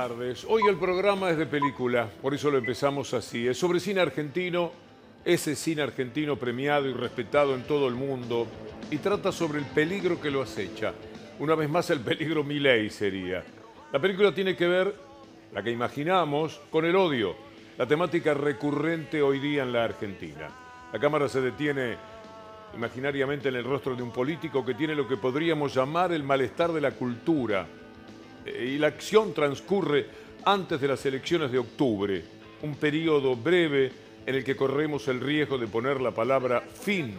tardes. Hoy el programa es de película, por eso lo empezamos así. Es sobre cine argentino, ese cine argentino premiado y respetado en todo el mundo, y trata sobre el peligro que lo acecha. Una vez más, el peligro Milei sería. La película tiene que ver, la que imaginamos, con el odio, la temática recurrente hoy día en la Argentina. La cámara se detiene imaginariamente en el rostro de un político que tiene lo que podríamos llamar el malestar de la cultura. Y la acción transcurre antes de las elecciones de octubre, un periodo breve en el que corremos el riesgo de poner la palabra fin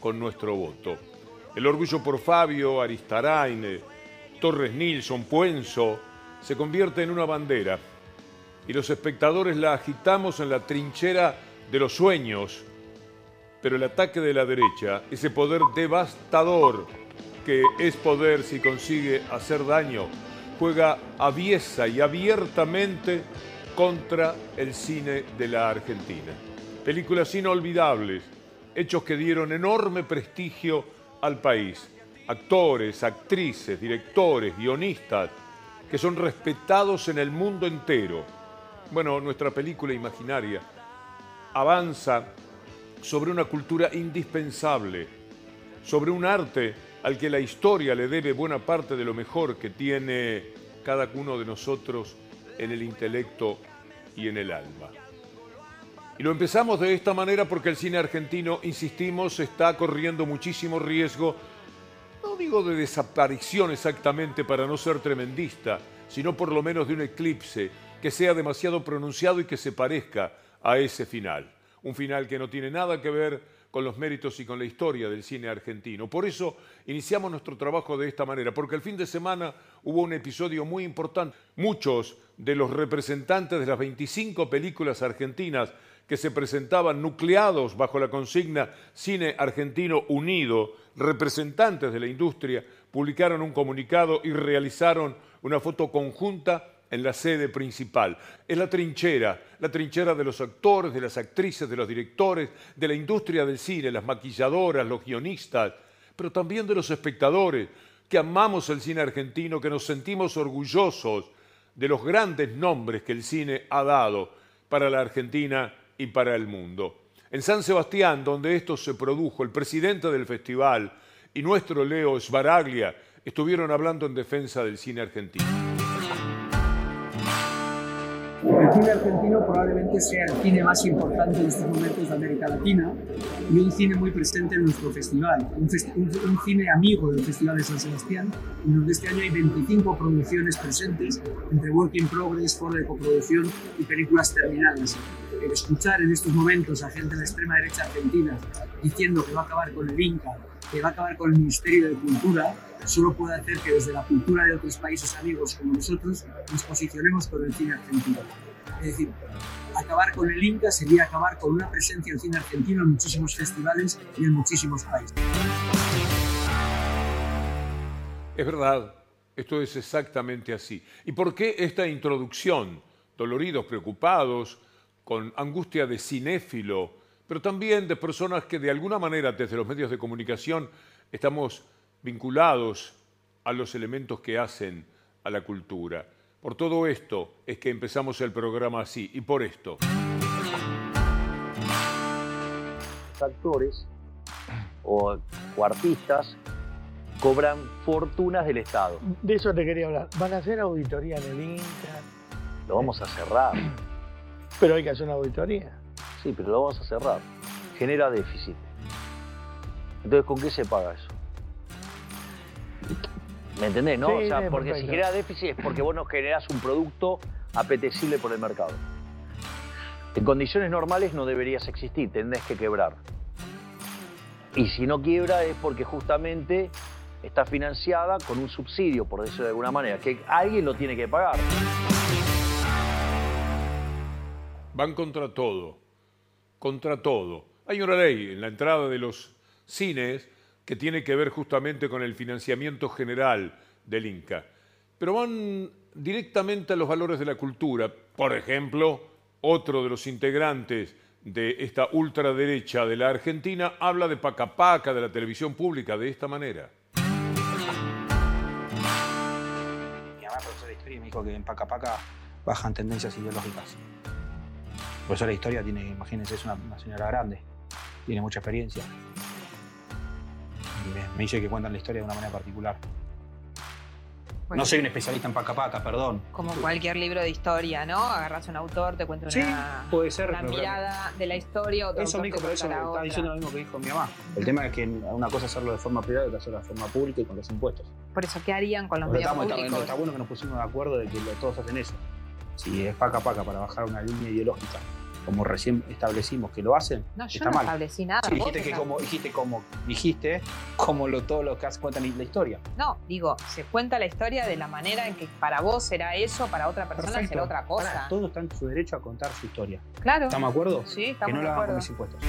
con nuestro voto. El orgullo por Fabio, Aristarain, Torres Nilsson, Puenzo, se convierte en una bandera y los espectadores la agitamos en la trinchera de los sueños. Pero el ataque de la derecha, ese poder devastador que es poder si consigue hacer daño, juega aviesa y abiertamente contra el cine de la Argentina. Películas inolvidables, hechos que dieron enorme prestigio al país. Actores, actrices, directores, guionistas, que son respetados en el mundo entero. Bueno, nuestra película imaginaria avanza sobre una cultura indispensable, sobre un arte al que la historia le debe buena parte de lo mejor que tiene cada uno de nosotros en el intelecto y en el alma. Y lo empezamos de esta manera porque el cine argentino, insistimos, está corriendo muchísimo riesgo, no digo de desaparición exactamente para no ser tremendista, sino por lo menos de un eclipse que sea demasiado pronunciado y que se parezca a ese final. Un final que no tiene nada que ver con los méritos y con la historia del cine argentino. Por eso iniciamos nuestro trabajo de esta manera, porque el fin de semana hubo un episodio muy importante. Muchos de los representantes de las 25 películas argentinas que se presentaban nucleados bajo la consigna Cine Argentino Unido, representantes de la industria, publicaron un comunicado y realizaron una foto conjunta en la sede principal. Es la trinchera, la trinchera de los actores, de las actrices, de los directores, de la industria del cine, las maquilladoras, los guionistas, pero también de los espectadores, que amamos el cine argentino, que nos sentimos orgullosos de los grandes nombres que el cine ha dado para la Argentina y para el mundo. En San Sebastián, donde esto se produjo, el presidente del festival y nuestro Leo Sbaraglia estuvieron hablando en defensa del cine argentino. El cine argentino probablemente sea el cine más importante en estos momentos de América Latina y un cine muy presente en nuestro festival, un, cine amigo del Festival de San Sebastián, en donde este año hay 25 producciones presentes, entre Work in Progress, foro de coproducción y películas terminadas. El escuchar en estos momentos a gente de la extrema derecha argentina diciendo que va a acabar con el Inca, que va a acabar con el Ministerio de Cultura, solo puede hacer que desde la cultura de otros países amigos como nosotros nos posicionemos con el cine argentino. Es decir, acabar con el Inca sería acabar con una presencia del cine argentino en muchísimos festivales y en muchísimos países. Es verdad, esto es exactamente así. ¿Y por qué esta introducción? Doloridos, preocupados, con angustia de cinéfilo, pero también de personas que de alguna manera desde los medios de comunicación estamos vinculados a los elementos que hacen a la cultura. Por todo esto es que empezamos el programa así y por esto. actores o, o artistas cobran fortunas del Estado. De eso te quería hablar. Van a hacer auditoría en el Inca, Lo vamos a cerrar. pero hay que hacer una auditoría. Sí, pero lo vamos a cerrar. Genera déficit. Entonces, ¿con qué se paga eso? ¿Me entendés, no? Sí, o sea, porque si genera déficit es porque vos no generás un producto apetecible por el mercado. En condiciones normales no deberías existir, tendés que quebrar. Y si no quiebra es porque justamente está financiada con un subsidio, por decirlo de alguna manera, que alguien lo tiene que pagar. Van contra todo, contra todo. Hay una ley en la entrada de los cines que tiene que ver justamente con el financiamiento general del Inca, pero van directamente a los valores de la cultura. Por ejemplo, otro de los integrantes de esta ultraderecha de la Argentina habla de Pacapaca, de la televisión pública, de esta manera. Mi mamá es profesora de que en Paca Paca bajan tendencias ideológicas. Por eso la historia tiene, imagínense, es una, una señora grande, tiene mucha experiencia. Y me, me dice que cuentan la historia de una manera particular. Bueno, No soy un especialista en Paca Paca, perdón. Como cualquier libro de historia, ¿no? Agarras un autor, te cuenta Sí, una, puede ser, una mirada de la historia, otro Eso me dijo, pero eso contará está diciendo lo mismo que dijo mi mamá. El tema es que una cosa es hacerlo de forma privada y otra hacerlo de forma pública y con los impuestos. Por eso, ¿qué harían con los Pero medios estamos- está, públicos? está bueno que nos pusimos de acuerdo de que todos hacen eso. Si es paca paca para bajar una línea ideológica, como recién establecimos que lo hacen, No, yo está no mal. establecí nada. Sí, dijiste que como dijiste como dijiste como lo todo lo que hace- cuentan la historia. No, digo, se cuenta la historia de la manera en que para vos será eso, para otra persona Perfecto. será otra cosa. Todos están en su derecho a contar su historia. Claro. ¿Estamos de acuerdo? Sí, que estamos no de lo hagan con mis impuestos.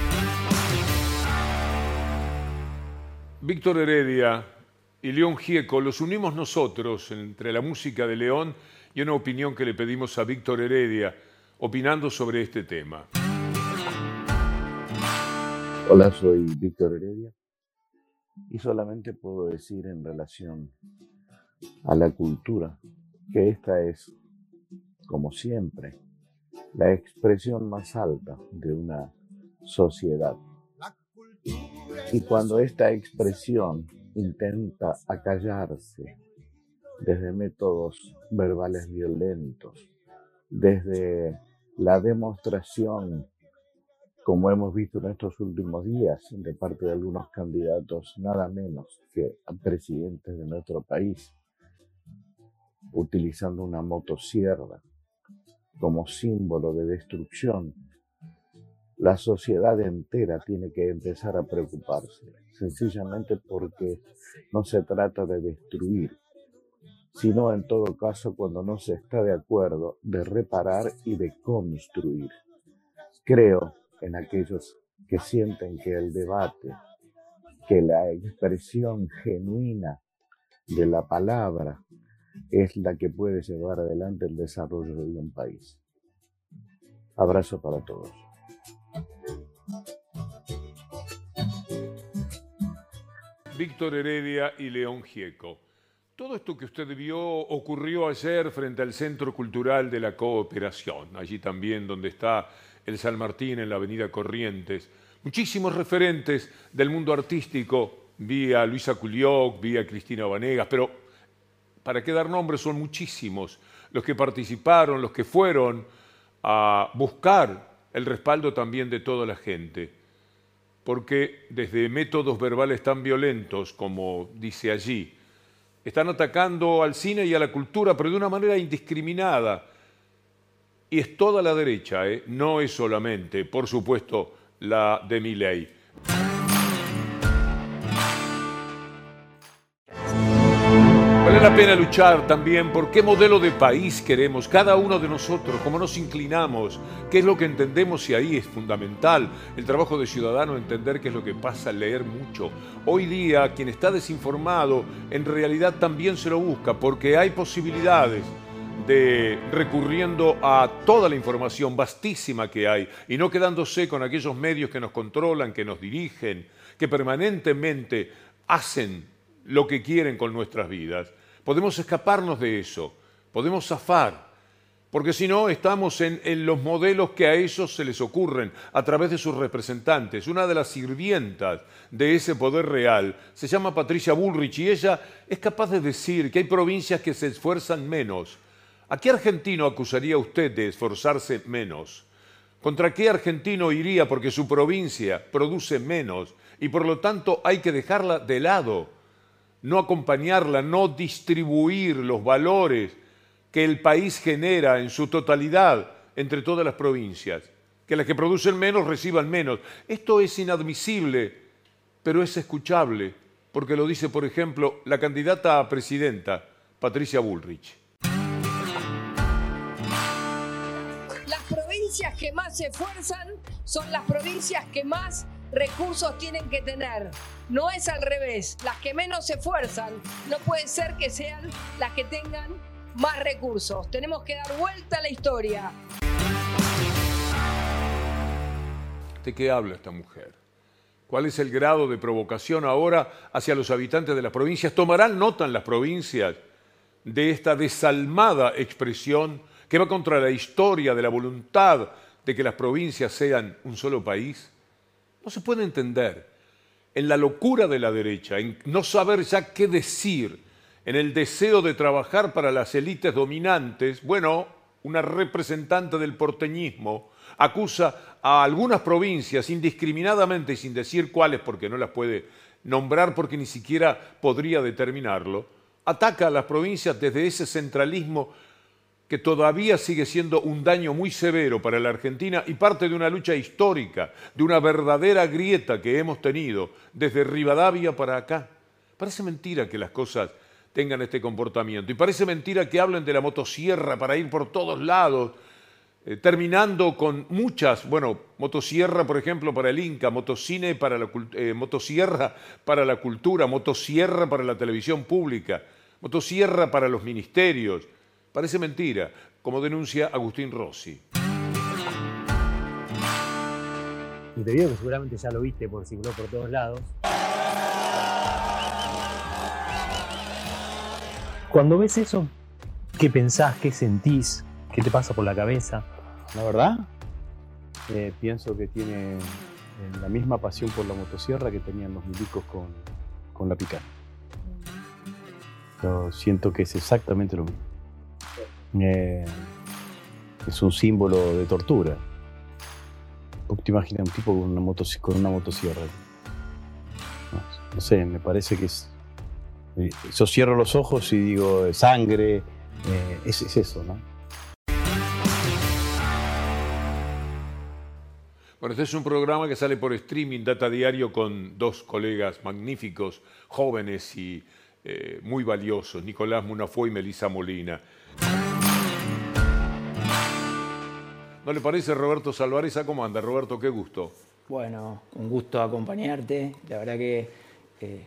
Víctor Heredia y León Gieco los unimos nosotros entre la música de León y una opinión que le pedimos a Víctor Heredia, opinando sobre este tema. Hola, soy Víctor Heredia y solamente puedo decir en relación a la cultura que esta es, como siempre, la expresión más alta de una sociedad. Y cuando esta expresión intenta acallarse desde métodos verbales violentos, desde la demostración como hemos visto en estos últimos días de parte de algunos candidatos, nada menos que presidentes de nuestro país, utilizando una motosierra como símbolo de destrucción, la sociedad entera tiene que empezar a preocuparse, sencillamente porque no se trata de destruir, sino en todo caso cuando no se está de acuerdo de reparar y de construir. Creo en aquellos que sienten que el debate, que la expresión genuina de la palabra es la que puede llevar adelante el desarrollo de un país. Abrazo para todos. Víctor Heredia y León Gieco. Todo esto que usted vio ocurrió ayer frente al Centro Cultural de la Cooperación, allí también donde está el San Martín en la Avenida Corrientes. Muchísimos referentes del mundo artístico, vi a Luisa Culioc, vi a Cristina Vanegas, pero para qué dar nombres son muchísimos los que participaron, los que fueron a buscar el respaldo también de toda la gente porque desde métodos verbales tan violentos como dice allí, están atacando al cine y a la cultura, pero de una manera indiscriminada. Y es toda la derecha, ¿eh? no es solamente, por supuesto, la de mi ley. Vale la pena luchar también por qué modelo de país queremos, cada uno de nosotros, cómo nos inclinamos, qué es lo que entendemos y ahí es fundamental el trabajo de ciudadano, entender qué es lo que pasa, leer mucho. Hoy día quien está desinformado en realidad también se lo busca porque hay posibilidades de recurriendo a toda la información vastísima que hay y no quedándose con aquellos medios que nos controlan, que nos dirigen, que permanentemente hacen lo que quieren con nuestras vidas. Podemos escaparnos de eso, podemos zafar, porque si no estamos en, los modelos que a ellos se les ocurren a través de sus representantes. Una de las sirvientas de ese poder real se llama Patricia Bullrich y ella es capaz de decir que hay provincias que se esfuerzan menos. ¿A qué argentino acusaría usted de esforzarse menos? ¿Contra qué argentino iría porque su provincia produce menos y por lo tanto hay que dejarla de lado? No acompañarla, no distribuir los valores que el país genera en su totalidad entre todas las provincias, que las que producen menos reciban menos. Esto es inadmisible, pero es escuchable, porque lo dice, por ejemplo, la candidata a presidenta, Patricia Bullrich. Las provincias que más se esfuerzan son las provincias que más recursos tienen que tener. No es al revés. Las que menos se esfuerzan no puede ser que sean las que tengan más recursos. Tenemos que dar vuelta a la historia. ¿De qué habla esta mujer? ¿Cuál es el grado de provocación ahora hacia los habitantes de las provincias? ¿Tomarán nota en las provincias de esta desalmada expresión que va contra la historia de la voluntad de que las provincias sean un solo país? No se puede entender. En la locura de la derecha, en no saber ya qué decir, en el deseo de trabajar para las élites dominantes, bueno, una representante del porteñismo acusa a algunas provincias indiscriminadamente sin decir cuáles porque no las puede nombrar porque ni siquiera podría determinarlo, ataca a las provincias desde ese centralismo que todavía sigue siendo un daño muy severo para la Argentina y parte de una lucha histórica, de una verdadera grieta que hemos tenido desde Rivadavia para acá. Parece mentira que las cosas tengan este comportamiento y parece mentira que hablen de la motosierra para ir por todos lados, eh, terminando con muchas, bueno, motosierra, por ejemplo, para el Inca, motocine para la eh, motosierra para la cultura, motosierra para la televisión pública, motosierra para los ministerios. Parece mentira, como denuncia Agustín Rossi. Un video que seguramente ya lo viste por circuló por todos lados. Cuando ves eso, ¿qué pensás? ¿Qué sentís? ¿Qué te pasa por la cabeza? La verdad, eh, pienso que tiene eh, la misma pasión por la motosierra que tenían los milicos con, con la picana. Yo siento que es exactamente lo mismo. Eh, es un símbolo de tortura. ¿Cómo te imaginas un tipo con una, motosierra? No, sé, me parece que es. Yo cierro los ojos y digo sangre, es, es eso, ¿no? Bueno, este es un programa que sale por streaming, Data Diario, con dos colegas magníficos, jóvenes y eh, muy valiosos, Nicolás Munafuey y Melisa Molina. ¿No le parece Roberto Salvareza? ¿Cómo anda, Roberto? Qué gusto. Bueno, un gusto acompañarte. La verdad que eh,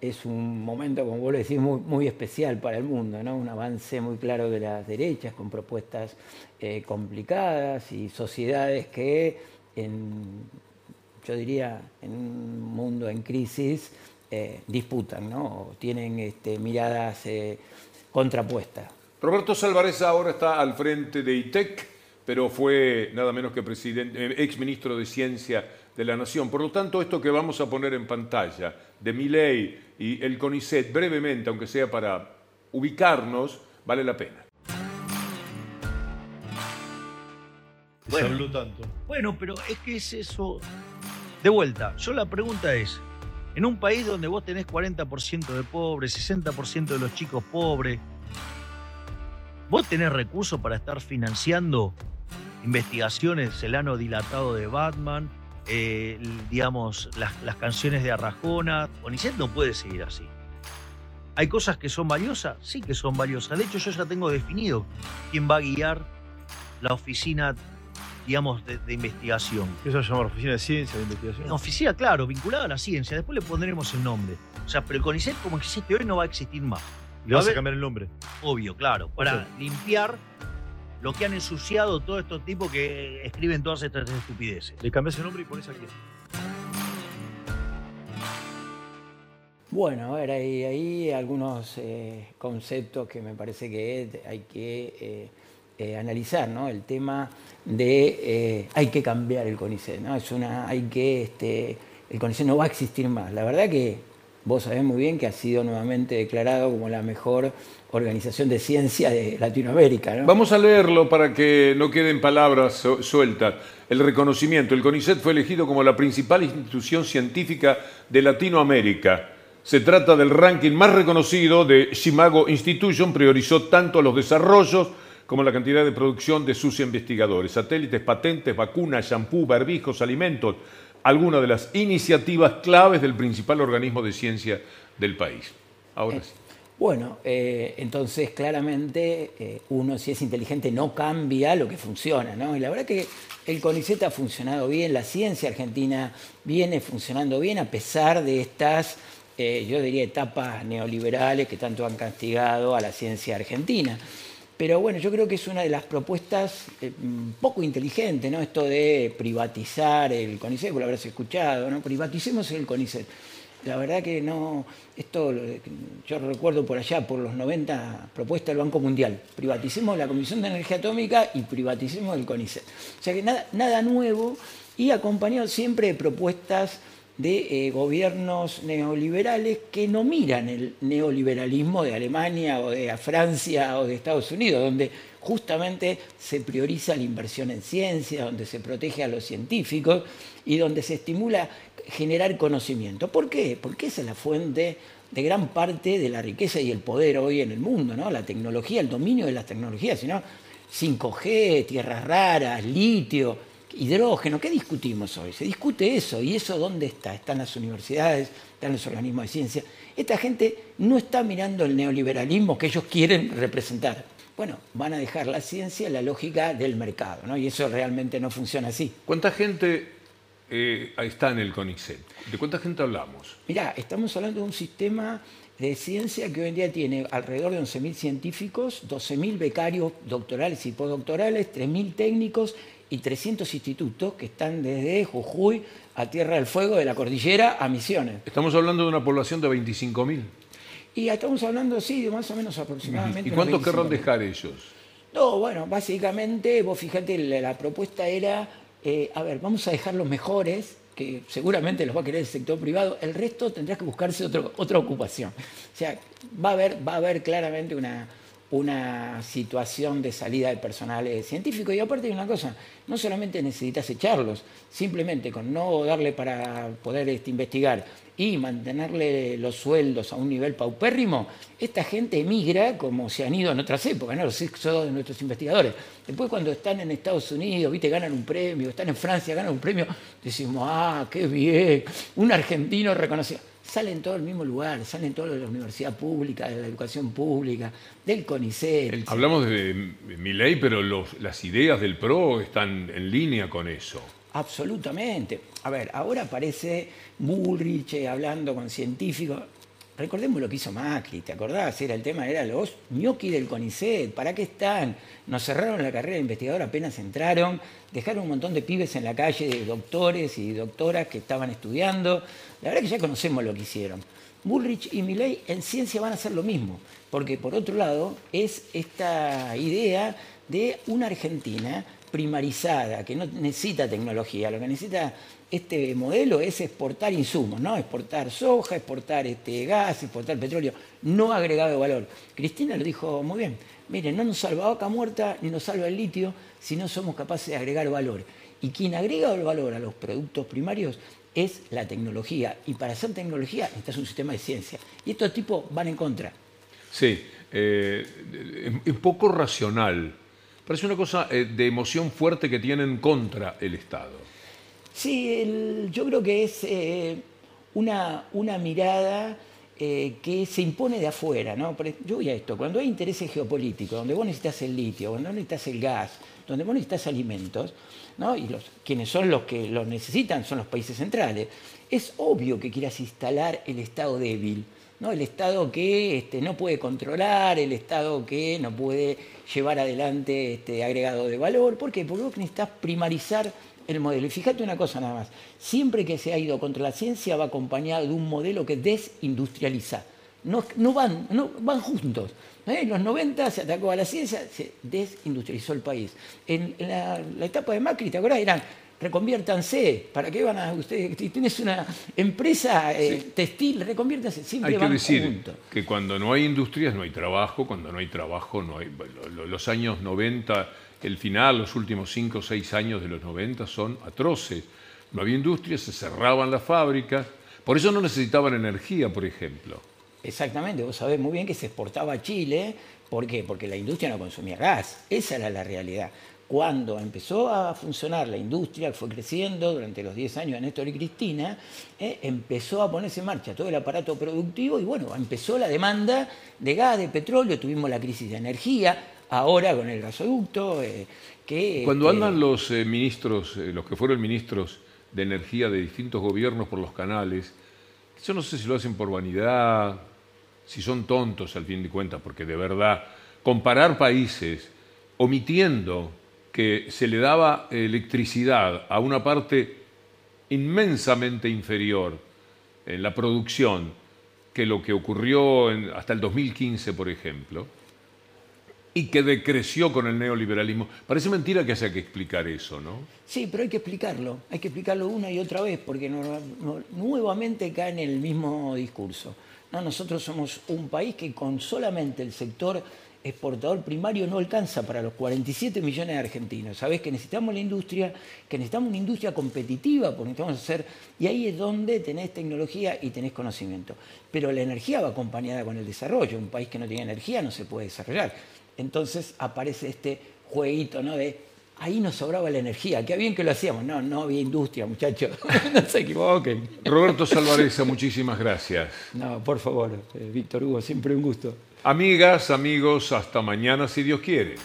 es un momento, como vos lo decís, muy, muy, especial para el mundo, ¿no? Un avance muy claro de las derechas, con propuestas eh, complicadas y sociedades que en, yo diría, en un mundo en crisis, eh, disputan, ¿no? tienen este, miradas contrapuestas. Roberto Salvarez ahora está al frente de ITEC, pero fue nada menos que presidente, eh, ex ministro de Ciencia de la Nación. Por lo tanto, esto que vamos a poner en pantalla de Miley y el CONICET, brevemente, aunque sea para ubicarnos, vale la pena. Bueno, tanto. Bueno, pero es que es eso. De vuelta, yo la pregunta es, en un país donde vos tenés 40% de pobres, 60% de los chicos pobres, ¿vos tenés recursos para estar financiando investigaciones, el ano dilatado de Batman, eh, digamos, las, canciones de Arrajona? Onicet no puede seguir así. ¿Hay cosas que son valiosas? Sí que son valiosas. De hecho, yo ya tengo definido quién va a guiar la oficina digamos, de, investigación. ¿Eso se llama Oficina de Ciencia de Investigación? Oficina, claro, vinculada a la ciencia. Después le pondremos el nombre. O sea, pero el CONICET como existe hoy no va a existir más. ¿Le vas a, cambiar el nombre? Obvio, claro. Para limpiar lo que han ensuciado todos estos tipos que escriben todas estas estupideces. Le cambias el nombre y pones aquí. Bueno, a ver, hay, hay algunos eh, conceptos que me parece que hay que eh, eh, analizar, ¿no? El tema de eh, hay que cambiar el CONICET, ¿no? Es una, hay que, este, el CONICET no va a existir más. La verdad que vos sabés muy bien que ha sido nuevamente declarado como la mejor organización de ciencia de Latinoamérica. ¿no? Vamos a leerlo para que no queden palabras sueltas. El reconocimiento. El CONICET fue elegido como la principal institución científica de Latinoamérica. Se trata del ranking más reconocido de Shimago Institution, priorizó tanto los desarrollos como la cantidad de producción de sus investigadores, satélites, patentes, vacunas, shampoo, barbijos, alimentos, algunas de las iniciativas claves del principal organismo de ciencia del país. Ahora eh, sí. Bueno, eh, entonces claramente eh, uno si es inteligente no cambia lo que funciona, ¿no? Y la verdad que el CONICET ha funcionado bien, la ciencia argentina viene funcionando bien a pesar de estas, yo diría, etapas neoliberales que tanto han castigado a la ciencia argentina. Pero bueno, yo creo que es una de las propuestas eh, poco inteligentes, ¿no? Esto de privatizar el CONICET, lo habrás escuchado, ¿no? Privaticemos el CONICET. la verdad que no, esto yo recuerdo por allá, por los 90, propuesta del Banco Mundial, privaticemos la Comisión de Energía Atómica y privaticemos el CONICET. O sea que nada, nada nuevo y acompañado siempre de propuestas de eh, gobiernos neoliberales que no miran el neoliberalismo de Alemania o de Francia o de Estados Unidos, donde justamente se prioriza la inversión en ciencia, donde se protege a los científicos y donde se estimula generar conocimiento. ¿Por qué? Porque esa es la fuente de gran parte de la riqueza y el poder hoy en el mundo, ¿no? La tecnología, el dominio de las tecnologías, sino 5G, tierras raras, litio, hidrógeno, ¿qué discutimos hoy? Se discute eso, ¿y eso dónde está? Están las universidades, están los organismos de ciencia. Esta gente no está mirando el neoliberalismo que ellos quieren representar. Bueno, van a dejar la ciencia, la lógica del mercado, ¿no? Y eso realmente no funciona así. ¿Cuánta gente eh, está en el CONICET? ¿De cuánta gente hablamos? Mirá, estamos hablando de un sistema de ciencia que hoy en día tiene alrededor de 11.000 científicos, 12.000 becarios doctorales y postdoctorales, 3.000 técnicos y 300 institutos que están desde Jujuy a Tierra del Fuego, de la cordillera a Misiones. Estamos hablando de una población de 25.000. Y estamos hablando, sí, de más o menos aproximadamente. ¿Y cuántos querrán 25.000. dejar ellos? No, bueno, básicamente, vos fíjate, la, la propuesta era, eh, a ver, vamos a dejar los mejores, que seguramente los va a querer el sector privado, el resto tendrá que buscarse otro- otra ocupación. O sea, va a haber, va a haber claramente una, una situación de salida de personal eh, científico. Y aparte de una cosa, no solamente necesitas echarlos, simplemente con no darle para poder este, investigar y mantenerle los sueldos a un nivel paupérrimo, esta gente emigra como se han ido en otras épocas, ¿no? los éxodos de nuestros investigadores. Después cuando están en Estados Unidos, viste, ganan un premio, están en Francia, ganan un premio, decimos, ah, qué bien, un argentino reconocido. Salen todos del mismo lugar, salen todos de la universidad pública, de la educación pública, del CONICET. Hablamos de Milei, pero los- las ideas del PRO están en línea con eso. Absolutamente. A ver, ahora aparece Bullrich eh, hablando con científicos. Recordemos lo que hizo Macri, ¿te acordás? Era el tema, era los ñoqui del CONICET, ¿para qué están? Nos cerraron la carrera de investigador apenas entraron, dejaron un montón de pibes en la calle, de doctores y doctoras que estaban estudiando. La verdad que ya conocemos lo que hicieron. Bullrich y Milley en ciencia van a hacer lo mismo, porque por otro lado es esta idea de una Argentina primarizada, que no necesita tecnología, lo que necesita este modelo es exportar insumos, ¿no? Exportar soja, exportar este gas, exportar petróleo, no agregado de valor. Cristina lo dijo muy bien. Miren, no nos salva vaca muerta ni nos salva el litio si no somos capaces de agregar valor. Y quien agrega el valor a los productos primarios es la tecnología. Y para hacer tecnología necesitas un sistema de ciencia. Y estos tipos van en contra. Sí, eh, es poco racional. Parece una cosa eh, de emoción fuerte que tienen contra el Estado. Sí, yo creo que es eh, una, una mirada eh, que se impone de afuera. ¿no? Yo voy a esto, cuando hay intereses geopolíticos, donde vos necesitas el litio, donde vos necesitas el gas, donde vos necesitas alimentos, ¿no? y los, quienes son los que los necesitan son los países centrales, es obvio que quieras instalar el Estado débil. ¿no? El Estado que este, no puede controlar, el Estado que no puede llevar adelante este agregado de valor. ¿Por qué? Porque vos necesitas primarizar el modelo. Y fíjate una cosa nada más, siempre que se ha ido contra la ciencia va acompañado de un modelo que desindustrializa. No, no van, no, van juntos. ¿eh? En los 90 se atacó a la ciencia, se desindustrializó el país. En la, la etapa de Macri, ¿te acuerdas? Eran reconviértanse. ¿Para qué van a ustedes? Si tienes una empresa eh, textil, reconviértanse. Siempre Hay que van decir juntos. que cuando no hay industrias no hay trabajo, cuando no hay trabajo no hay... Los años 90, el final, los últimos 5 o 6 años de los 90 son atroces. No había industrias, se cerraban las fábricas, por eso no necesitaban energía, por ejemplo. Exactamente, vos sabés muy bien que se exportaba a Chile. ¿Por qué? Porque la industria no consumía gas. Esa era la realidad. Cuando empezó a funcionar la industria, fue creciendo durante los 10 años de Néstor y Cristina, eh, empezó a ponerse en marcha todo el aparato productivo y bueno, empezó la demanda de gas, de petróleo, tuvimos la crisis de energía, ahora con el gasoducto, eh, que... Cuando este, andan los eh, ministros, eh, los que fueron ministros de energía de distintos gobiernos por los canales, yo no sé si lo hacen por vanidad, si son tontos al fin de cuentas, porque de verdad, comparar países omitiendo que se le daba electricidad a una parte inmensamente inferior en la producción que lo que ocurrió en- hasta el 2015, por ejemplo, y que decreció con el neoliberalismo. Parece mentira que haya que explicar eso, ¿no? Sí, pero hay que explicarlo, hay que explicarlo una y otra vez, porque nuevamente cae en el mismo discurso. No, nosotros somos un país que con solamente el sector exportador primario no alcanza para los 47 millones de argentinos. Sabés que necesitamos la industria, que necesitamos una industria competitiva, porque necesitamos hacer, y ahí es donde tenés tecnología y tenés conocimiento. Pero la energía va acompañada con el desarrollo. Un país que no tiene energía no se puede desarrollar. Entonces aparece este jueguito, ¿no? De ahí nos sobraba la energía, qué bien que lo hacíamos. No, no había industria, muchachos. no se equivoquen. Roberto Salvareza, muchísimas gracias. No, por favor, eh, Víctor Hugo, siempre un gusto. Amigas, amigos, hasta mañana si Dios quiere.